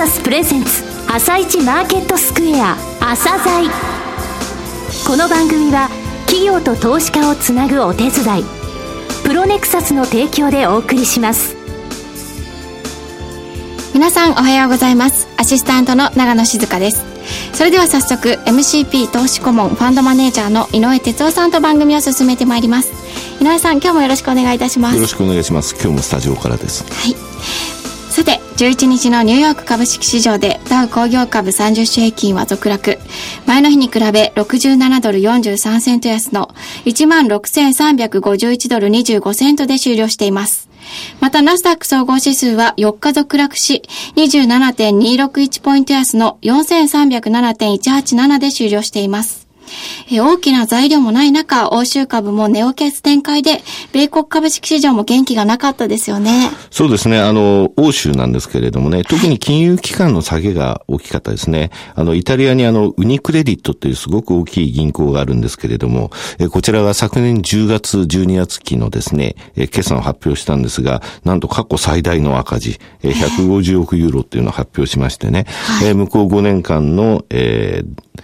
サスプレゼンツ朝一マーケットスクエア朝鮮この番組は企業と投資家をつなぐお手伝いプロネクサスの提供でお送りします。皆さんおはようございます。アシスタントの長野静香です。それでは早速 MCP 投資顧問ファンドマネージャーの井上哲夫さんと番組を進めてまいります。井上さん今日もよろしくお願いいたします。よろしくお願いします。今日もスタジオからです。はい11日のニューヨーク株式市場でダウ工業株30種平均は続落。前の日に比べ67ドル43セント安の16,351ドル25セントで終了しています。また、ナスダック総合指数は4日続落し、27.261ポイント安の4307.187で終了しています。え大きな材料もない中、欧州株も値を消す展開で、米国株式市場も元気がなかったですよね。そうですね。あの、欧州なんですけれどもね、特に金融機関の下げが大きかったですね。あの、イタリアにあの、ウニクレディットっていうすごく大きい銀行があるんですけれども、えこちらが昨年10月、12月期のですね、え決算を発表したんですが、なんと過去最大の赤字、え150億ユーロっていうのを発表しましてね、はい、え向こう5年間の、えー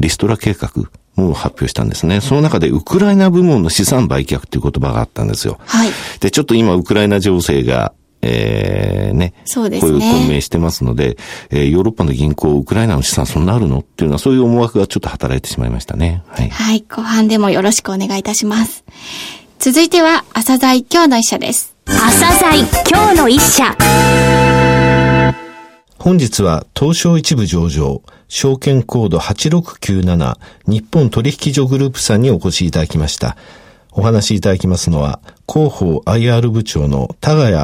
リストラ計画を発表したんですね。その中でウクライナ部門の資産売却という言葉があったんですよ。はい。で、ちょっと今ウクライナ情勢がえー、ね。そうですね。こういう混迷してますので、えー、ヨーロッパの銀行、ウクライナの資産そんなあるのっていうのは、そういう思惑がちょっと働いてしまいましたね。はい。はい。後半でもよろしくお願いいたします。続いては、朝鮮今日の一社です。朝鮮今日の一社。本日は東証一部上場、証券コード8697日本取引所グループさんにお越しいただきました。お話しいただきますのは、広報 IR 部長の田谷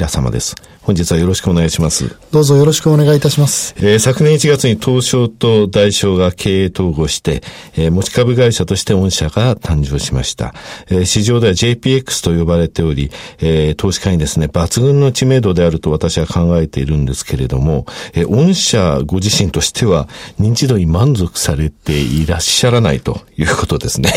明様です。本日はよろしくお願いします。どうぞよろしくお願いいたします。えー、昨年1月に東証と大証が経営統合して、えー、持ち株会社として御社が誕生しました。えー、市場では JPX と呼ばれており、えー、投資家にですね、抜群の知名度であると私は考えているんですけれども、えー、御社ご自身としては認知度に満足されていらっしゃらないということですね。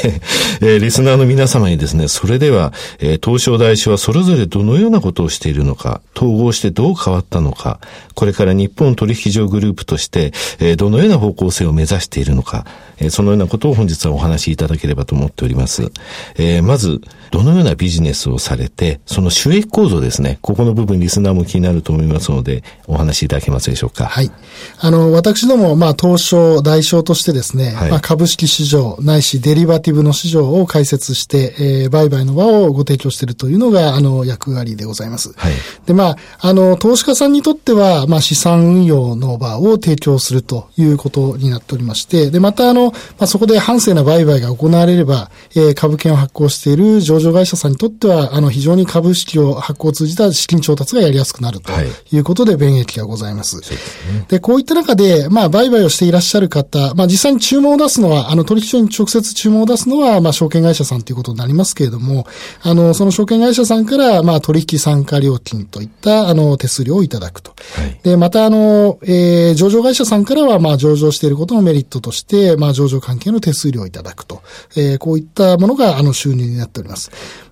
えー、リスナーの皆様にですね、それでは、えー、東証大師はそれぞれどのようなことをしているのか、統合してどう変わったのか、これから日本取引所グループとして、え、どのような方向性を目指しているのか、え、そのようなことを本日はお話しいただければと思っております。え、まず、どのようなビジネスをされて、その収益構造ですね。ここの部分リスナーも気になると思いますので、お話しいただけますでしょうか。はい。あの、私ども、まあ、東証、大証としてですね、はい、まあ、株式市場、ないしデリバティブの市場を開設して、えー、売買の場をご提供しているというのが、あの、役割でございます。はい。で、まあ、あの、投資家さんにとっては、まあ、資産運用の場を提供するということになっておりまして、で、また、あの、まあ、そこで反正な売買が行われれば、えー、株券を発行している上場会社さんにとっては、あの、非常に株式を発行を通じた資金調達がやりやすくなるということで、便益がございます。はい、で、こういった中で、まあ、売買をしていらっしゃる方、まあ、実際に注文を出すのは、あの、取引所に直接注文を出すのは、まあ、証券会社さんということになりますけれども、あの、その証券会社さんから、まあ、取引参加料金といった、あの、手数料をいただくと。はい、で、また、あの、えー、上場会社さんからは、まあ、上場していることのメリットとして、まあ、上場関係の手数料をいただくと。えー、こういったものが、あの、収入になっております。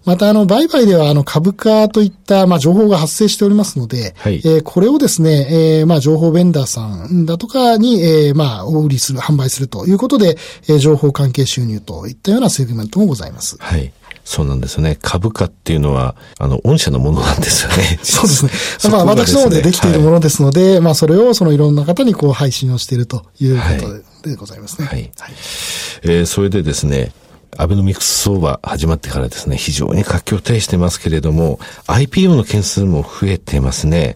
また、あの、売買では、あの、株価といった、まあ、情報が発生しておりますので、はい、えー、これをですね、えー、まあ、情報ベンダーさんだとかに、えー、まあ、お売りする、販売するということで、えー、情報関係収入といったようなセグメントもございます。はい。そうなんですよね。株価っていうのは、あの、御社のものなんですよね。そうですね。まあ、私の方でできているものですので、はい、まあ、それをそのいろんな方にこう配信をしているということでございますね。はい。はい、えー、それでですね、アベノミクス相場始まってからですね、非常に活況を呈してますけれども、IPO の件数も増えてますね。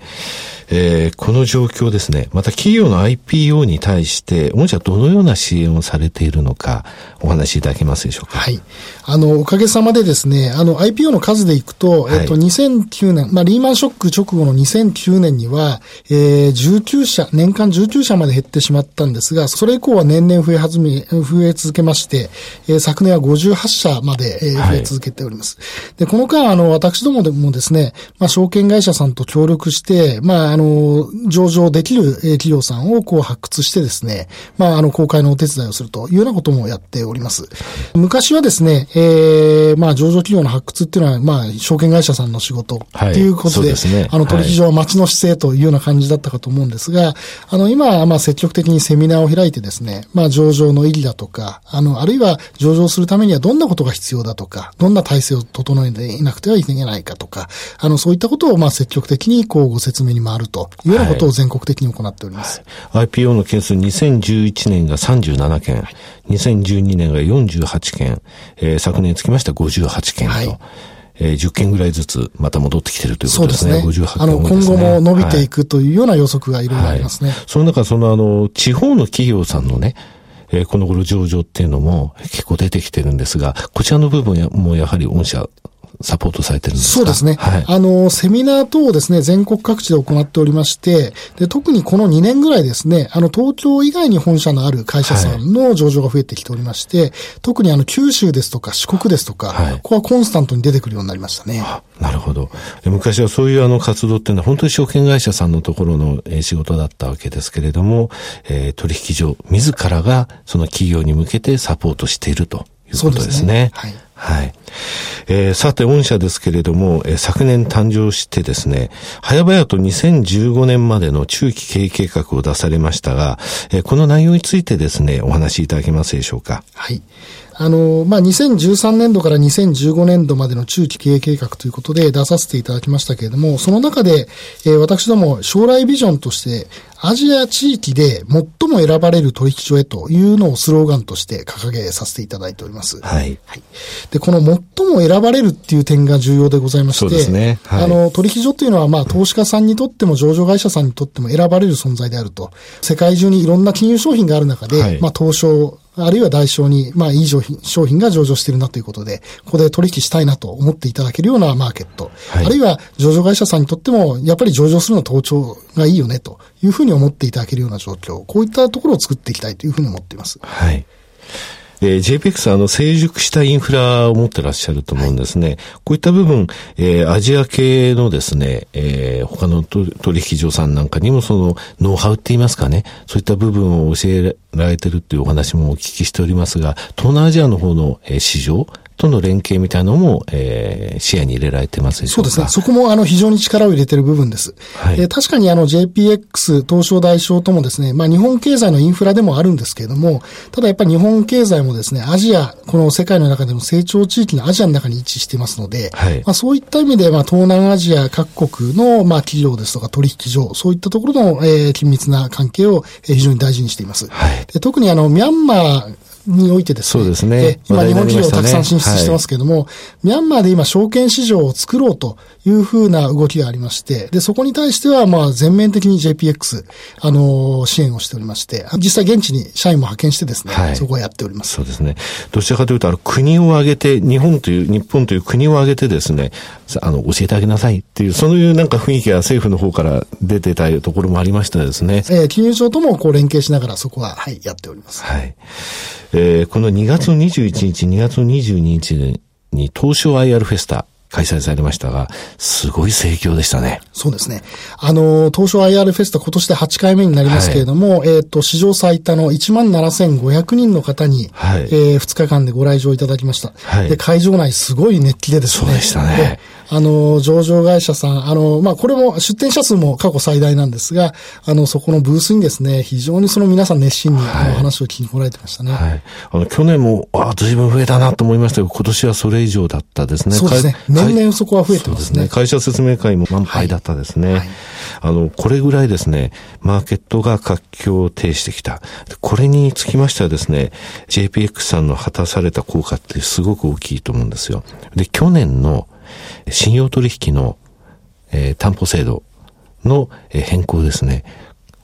えー、この状況ですね、また企業の IPO に対して、御社どのような支援をされているのか、お話しいただけますでしょうか？はい。あの、おかげさまでですね、あの、IPO の数でいくと、はい、えっと、2009年、まあ、リーマンショック直後の2009年には、えー、19社、年間19社まで減ってしまったんですが、それ以降は年々増え始め、増え続けまして、えー、昨年は58社まで、えー、増え続けております。はい、で、この間、あの、私どもでもですね、まあ、証券会社さんと協力して、まあ、あの、上場できる企業さんをこう発掘してですね、まあ、あの、公開のお手伝いをするというようなこともやっております。昔はですね、えー、まあ、上場企業の発掘っていうのは、まあ、証券会社さんの仕事っていうことで、はい、でね、あの、取引所は町の姿勢というような感じだったかと思うんですが、あの、今は、まあ、積極的にセミナーを開いてですね、まあ、上場の意義だとか、あの、あるいは上場するためにはどんなことが必要だとか、どんな体制を整えていなくてはいけないかとか、あの、そういったことを、まあ、積極的に、こう、ご説明に回るというようなことを全国的に行っております。はい、IPO の件数2011年が37件、はい、2012年が48件、えー、昨年つきましては58件と。はいえー、10件ぐらいずつまた戻ってきてるということですね。そうですね。58件、ね、あの、今後も伸びていくというような予測がいろいろありますね。はい、その中、そのあの、地方の企業さんのね、えー、この頃上場っていうのも結構出てきてるんですが、こちらの部分もやはり御社サポートされてるんですか？そうですね。はい、あの、セミナー等をですね、全国各地で行っておりまして、で、特にこの2年ぐらいですね、あの、東京以外に本社のある会社さんの上場が増えてきておりまして、はい、特にあの、九州ですとか四国ですとか、はい、ここはコンスタントに出てくるようになりましたね。なるほど。昔はそういうあの活動っていうのは本当に証券会社さんのところの仕事だったわけですけれども、えー、取引所自らがその企業に向けてサポートしているということですね。すねはい。はい。えー、さて、御社ですけれども、えー、昨年誕生してですね、早々と2015年までの中期経営計画を出されましたが、えー、この内容についてですね、お話しいただけますでしょうか？はい。あの、まあ、2013年度から2015年度までの中期経営計画ということで出させていただきましたけれども、その中で、えー、私ども将来ビジョンとして、アジア地域で最も選ばれる取引所へというのをスローガンとして掲げさせていただいております。はい。はい、で、この最も選ばれるっていう点が重要でございまして、そうですね。はい、あの、取引所っていうのは、まあ、投資家さんにとっても上場会社さんにとっても選ばれる存在であると。世界中にいろんな金融商品がある中で、はい、まあ、東証、あるいは代償に、まあ、いい商品、商品が上場しているなということで、ここで取引したいなと思っていただけるようなマーケット。はい、あるいは上場会社さんにとっても、やっぱり上場するの盗聴がいいよね、というふうに思っていただけるような状況。こういったところを作っていきたいというふうに思っています。はい。えー、JPEX はあの成熟したインフラを持ってらっしゃると思うんですね。はい、こういった部分、えー、アジア系のですね、えー、他の取引所さんなんかにもそのノウハウって言いますかね、そういった部分を教えられてるっていうお話もお聞きしておりますが、東南アジアの方の、えー、市場、との連携みたいなのも、えー、視野に入れられてますでしょうかそうですね。そこもあの非常に力を入れてる部分です。はい、えー、確かにあの JPX、東証代償ともですね、まあ日本経済のインフラでもあるんですけれども、ただやっぱり日本経済もですね、アジア、この世界の中でも成長地域のアジアの中に位置していますので、はい、まあそういった意味で、まあ東南アジア各国のまあ企業ですとか取引所、そういったところの、えー、緊密な関係を非常に大事にしています。はい、で特にあのミャンマーにおいてですね。そうですね。今、日本企業たくさん進出してますけれども、はい、ミャンマーで今、証券市場を作ろうというふうな動きがありまして、で、そこに対しては、まあ、全面的に JPX、あのー、支援をしておりまして、実際現地に社員も派遣してですね、はい、そこはやっております。そうですね。どちらかというと、あの、国を挙げて、日本という、日本という国を挙げてですね、あの、教えてあげなさいっていう、そういうなんか雰囲気が政府の方から出てたところもありましたですね。えー、金融庁ともこう連携しながらそこは、はい、やっております。はい。えー、この2月の21日、2月の22日に東証 IR フェスタ、開催されましたが、すごい盛況でしたね。そうですね。あの、東証 IR フェスタ今年で8回目になりますけれども、はい、えっ、と、史上最多の17,500人の方に、はい、えー、2日間でご来場いただきました。はい、で、会場内すごい熱気でですね。そうでしたね。あの、上場会社さん、あの、まあ、これも出店者数も過去最大なんですが、あの、そこのブースにですね、非常にその皆さん熱心に、あの話を聞きに来られてましたね。はい。あの、去年も、ああ、随分増えたなと思いましたけど、今年はそれ以上だったですね。そうですね。年々そこは増えてますね。ね会社説明会も満杯だったですね。はい、あの、これぐらいですね、マーケットが活況を呈してきた。これにつきましてはですね、JPX さんの果たされた効果ってすごく大きいと思うんですよ。で、去年の信用取引の、えー、担保制度の、えー、変更ですね。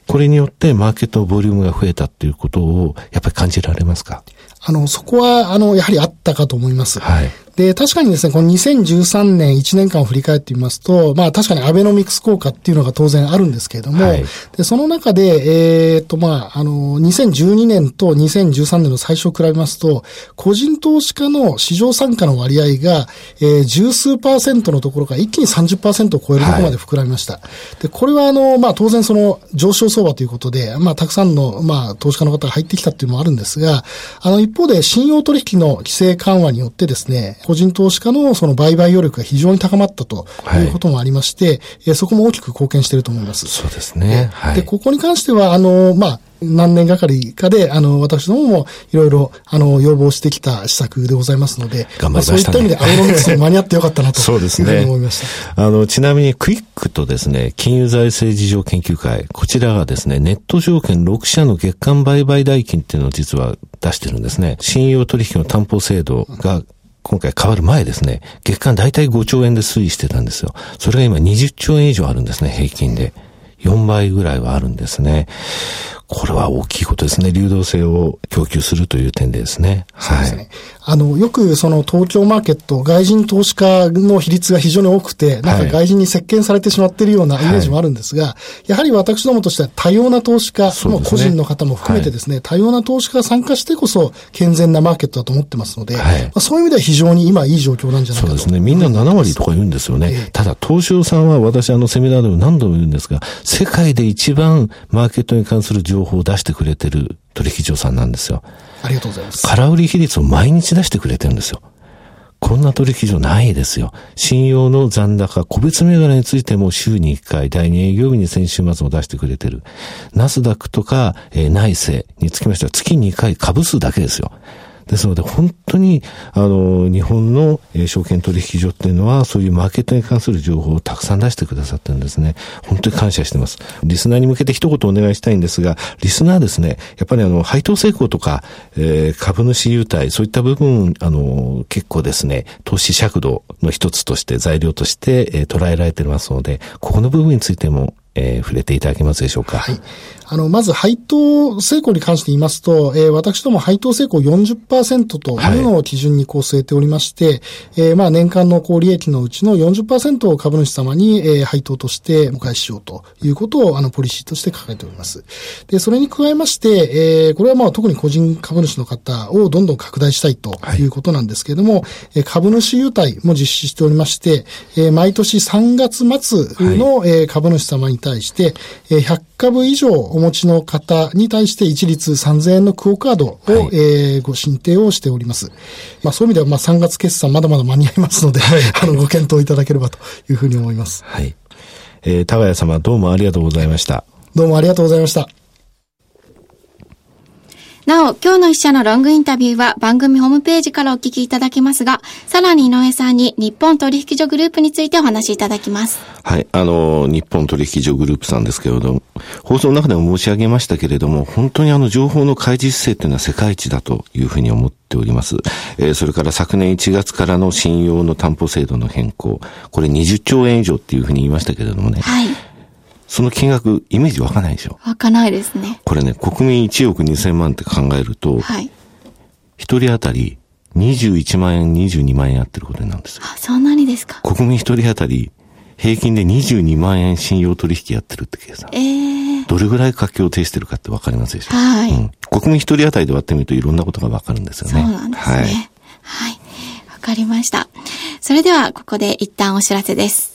これによってマーケットボリュームが増えたっていうことをやっぱり感じられますか？あの、そこは、あの、やはりあったかと思います。はい。で、確かにですね、この2013年1年間を振り返ってみますと、まあ確かにアベノミクス効果っていうのが当然あるんですけれども、はい、でその中で、えっ、ー、と、まあ、あの、2012年と2013年の最初を比べますと、個人投資家の市場参加の割合が、えー、十数パーセントのところから一気に30%を超えるところまで膨らみました。はい、で、これはあの、まあ当然その上昇相場ということで、まあたくさんの、まあ投資家の方が入ってきたっていうのもあるんですが、あの一方で信用取引の規制緩和によってですね、個人投資家のその売買余力が非常に高まったということもありまして、はい、そこも大きく貢献していると思います。そうですね。はい、で、ここに関しては、あの、まあ、何年がかりかで、あの、私どももいろいろ、あの、要望してきた施策でございますので、頑張りました、ね、そういった意味でアベノミクスに間に合ってよかったなと。そうですね。思いました。あの、ちなみにクイックとですね、金融財政事情研究会、こちらがですね、ネット証券6社の月間売買代金っていうのを実は出してるんですね。信用取引の担保制度が今回変わる前ですね、月間大体5兆円で推移してたんですよ。それが今20兆円以上あるんですね、平均で。4倍ぐらいはあるんですね。これは大きいことですね。流動性を供給するという点でですね。はいね。はい、あの、よくその東京マーケット、外人投資家の比率が非常に多くて、なんか外人に席巻されてしまっているようなイメージもあるんですが、はい、やはり私どもとしては多様な投資家、も、ね、個人の方も含めてですね、はい、多様な投資家が参加してこそ健全なマーケットだと思ってますので、まあ、そういう意味では非常に今いい状況なんじゃないかと。そうですね。みんな7割とか言うんですよね。えー、ただ、東証さんは私あのセミナーでも何度も言うんですが、世界で一番マーケットに関する情報を出してくれてる取引所さんなんですよ。ありがとうございます。空売り比率を毎日出してくれてるんですよ。こんな取引所ないですよ。信用の残高、個別銘柄についても週に1回、第2営業日に先週末も出してくれてる。ナスダックとか、えー、内政につきましては月2回株数だけですよ。ですので、本当に、あの、日本の、証券取引所っていうのは、そういうマーケットに関する情報をたくさん出してくださってるんですね。本当に感謝してます。リスナーに向けて一言お願いしたいんですが、リスナーですね、やっぱりあの、配当成功とか、えー、株主優待、そういった部分、あの、結構ですね、投資尺度の一つとして、材料として、えー、捉えられてますので、ここの部分についても、えー、触れていただけますでしょうか。はい。あの、まず配当成功に関して言いますと、えー、私ども配当成功40%というのを基準にこう据えておりまして、はい、えー、まあ年間の高利益のうちの40%を株主様に、えー、配当としてお返ししようということを、あの、ポリシーとして掲げております。で、それに加えまして、えー、これはまあ特に個人株主の方をどんどん拡大したいとい。うことなんですけれども、はい、株主優待も実施しておりまして、えー、毎年3月末の、はい、えー、株主様に対して、えー、100株以上お持ちの方に対して一律3000円のクオカードを、はい、えー、ご申請をしております。まあそういう意味では、まあ3月決算まだまだ間に合いますので、はい、あの、ご検討いただければというふうに思います。はい。えー、高谷様どうもありがとうございました。どうもありがとうございました。なお、今日の一社のロングインタビューは番組ホームページからお聞きいただけますが、さらに井上さんに日本取引所グループについてお話しいただきます。はい、あの、日本取引所グループさんですけれども、放送の中でも申し上げましたけれども、本当にあの情報の開示姿勢というのは世界一だというふうに思っております。えー、それから昨年1月からの信用の担保制度の変更、これ20兆円以上っていうふうに言いましたけれどもね。はい。その金額、イメージ湧かないでしょ？湧かないですね。これね、国民1億2000万って考えると、はい。一人当たり21万円、22万円やってることになるんですよ。あ、そんなにですか？国民一人当たり平均で22万円信用取引やってるって計算。ええー、どれぐらい活況を呈してるかってわかりますでしょ？はい、うん。国民一人当たりで割ってみるといろんなことがわかるんですよね。そうなんですね。はい。はい。わかりました。それでは、ここで一旦お知らせです。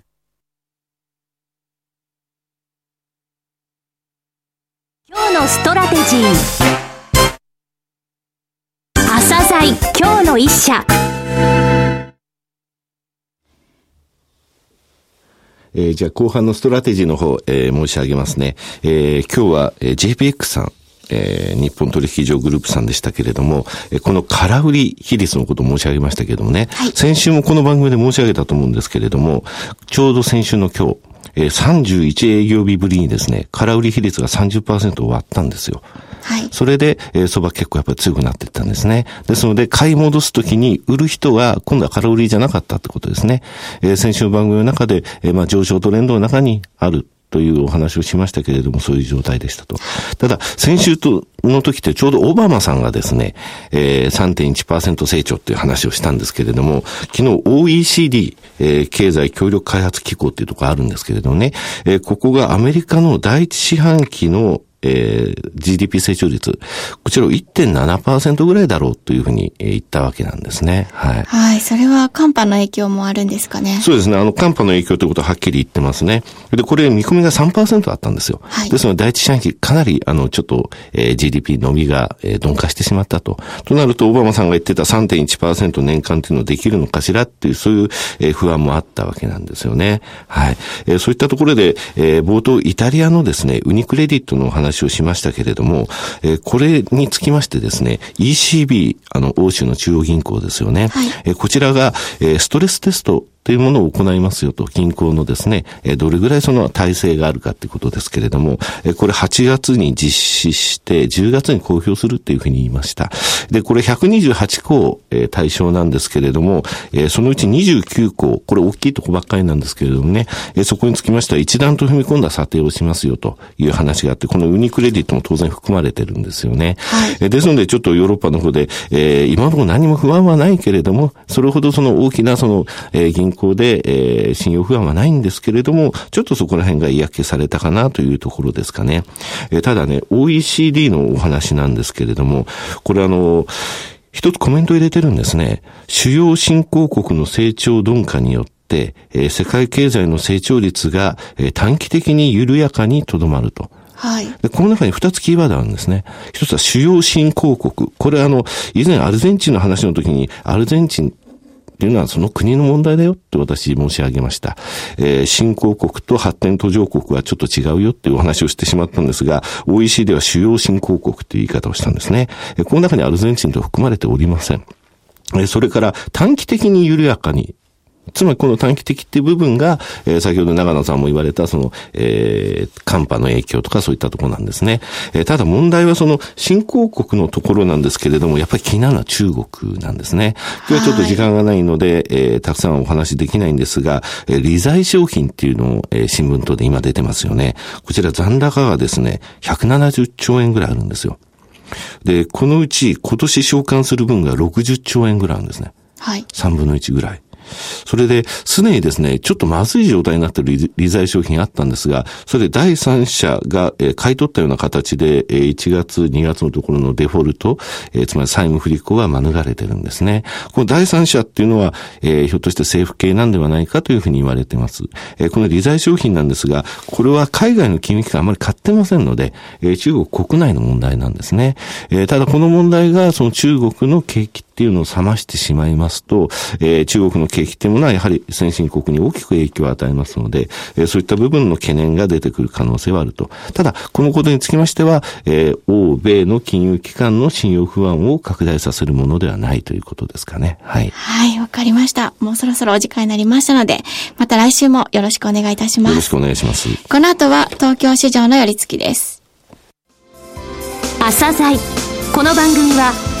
今日のストラテジー。朝鮮今日の一社。えー、じゃあ後半のストラテジーの方、えー、申し上げますね。えー、今日は、えー、JPX さん、えー、日本取引所グループさんでしたけれども、えこの空売り比率のことを申し上げましたけれどもね、はい、先週もこの番組で申し上げたと思うんですけれども、ちょうど先週の今日、えー、31営業日ぶりにですね、空売り比率が30%を割ったんですよ。はい。それで、えー、相場結構やっぱり強くなっていったんですね。ですので、買い戻すときに売る人は今度は空売りじゃなかったってことですね。えー、先週の番組の中で、えー、まあ上昇トレンドの中にあるというお話をしましたけれども、そういう状態でしたと。ただ、先週との時ってちょうどオバマさんがですね、えー、3.1%成長っていう話をしたんですけれども、昨日 OECD、えー、経済協力開発機構っていうところあるんですけれどもね、えー、ここがアメリカの第一四半期のえー、GDP 成長率、こちらを1.7%ぐらいだろうというふうに言ったわけなんですね。はい。はい。それは寒波の影響もあるんですかね。そうですね。あの、寒波の影響ということははっきり言ってますね。で、これ見込みが3%あったんですよ。はい。ですので、第一四半期かなり、あの、ちょっと、えー、GDP 伸びが、えー、鈍化してしまったと。となると、オバマさんが言ってた3.1%年間っていうのをできるのかしらっていう、そういう、えー、不安もあったわけなんですよね。はい。えー、そういったところで、えー、冒頭、イタリアのですね、ウニクレディットのお話話をしましたけれども、えー、これにつきましてですね、ECB、あの、欧州の中央銀行ですよね。はい、えー、こちらが、えー、ストレステストというものを行いますよと、銀行のですね、えどれぐらいその体制があるかということですけれども、えこれ8月に実施して、10月に公表するっていうふうに言いました。で、これ128項、え対象なんですけれども、えそのうち29項、これ大きいとこばっかりなんですけれどもね、えそこにつきましては一段と踏み込んだ査定をしますよという話があって、このウニクレディットも当然含まれてるんですよね。はい、えですので、ちょっとヨーロッパの方で、えー、今のところ何も不安はないけれども、それほどその大きなその、えー、銀銀行で、えー、信用不安はないんですけれども、ちょっとそこら辺が嫌気されたかなというところですかね。えー、ただね、OECD のお話なんですけれども、これあの、一つコメント入れてるんですね。主要新興国の成長鈍化によって、えー、世界経済の成長率が、えー、短期的に緩やかにとどまると。はい。で、この中に二つキーワードあるんですね。一つは主要新興国。これあの、以前アルゼンチンの話の時に、アルゼンチンっていうのはその国の問題だよって私申し上げました。えー、新興国と発展途上国はちょっと違うよっていうお話をしてしまったんですが、OECD は主要新興国という言い方をしたんですねえ。この中にアルゼンチンと含まれておりません。それから短期的に緩やかにつまりこの短期的っていう部分が、えー、先ほど長野さんも言われた、その、えー、寒波の影響とかそういったところなんですね。えー、ただ問題はその、新興国のところなんですけれども、やっぱり気になるのは中国なんですね。今日はちょっと時間がないので、えー、たくさんお話できないんですが、えー、利財商品っていうのを、えー、新聞等で今出てますよね。こちら残高がですね、170兆円ぐらいあるんですよ。で、このうち今年償還する分が60兆円ぐらいあるんですね。はい。3分の1ぐらい。それで、すでにですね、ちょっとまずい状態になっている利財商品あったんですが、それで第三者が、買い取ったような形で、1月、2月のところのデフォルト、つまり債務不履行は免れてるんですね。この第三者っていうのは、ひょっとして政府系なんではないかというふうに言われています。この利財商品なんですが、これは海外の金融機関あまり買ってませんので、中国国内の問題なんですね。ただこの問題がその中国の景気っていうのを冷ましてしまいますと、えー、中国の景気っていうものはやはり先進国に大きく影響を与えますので、えー、そういった部分の懸念が出てくる可能性はあると。ただ、このことにつきましては、えー、欧米の金融機関の信用不安を拡大させるものではないということですかね。はい。はい、わかりました。もうそろそろお時間になりましたので、また来週もよろしくお願いいたします。よろしくお願いします。この後は東京市場の寄り付きです。朝鮮この番組は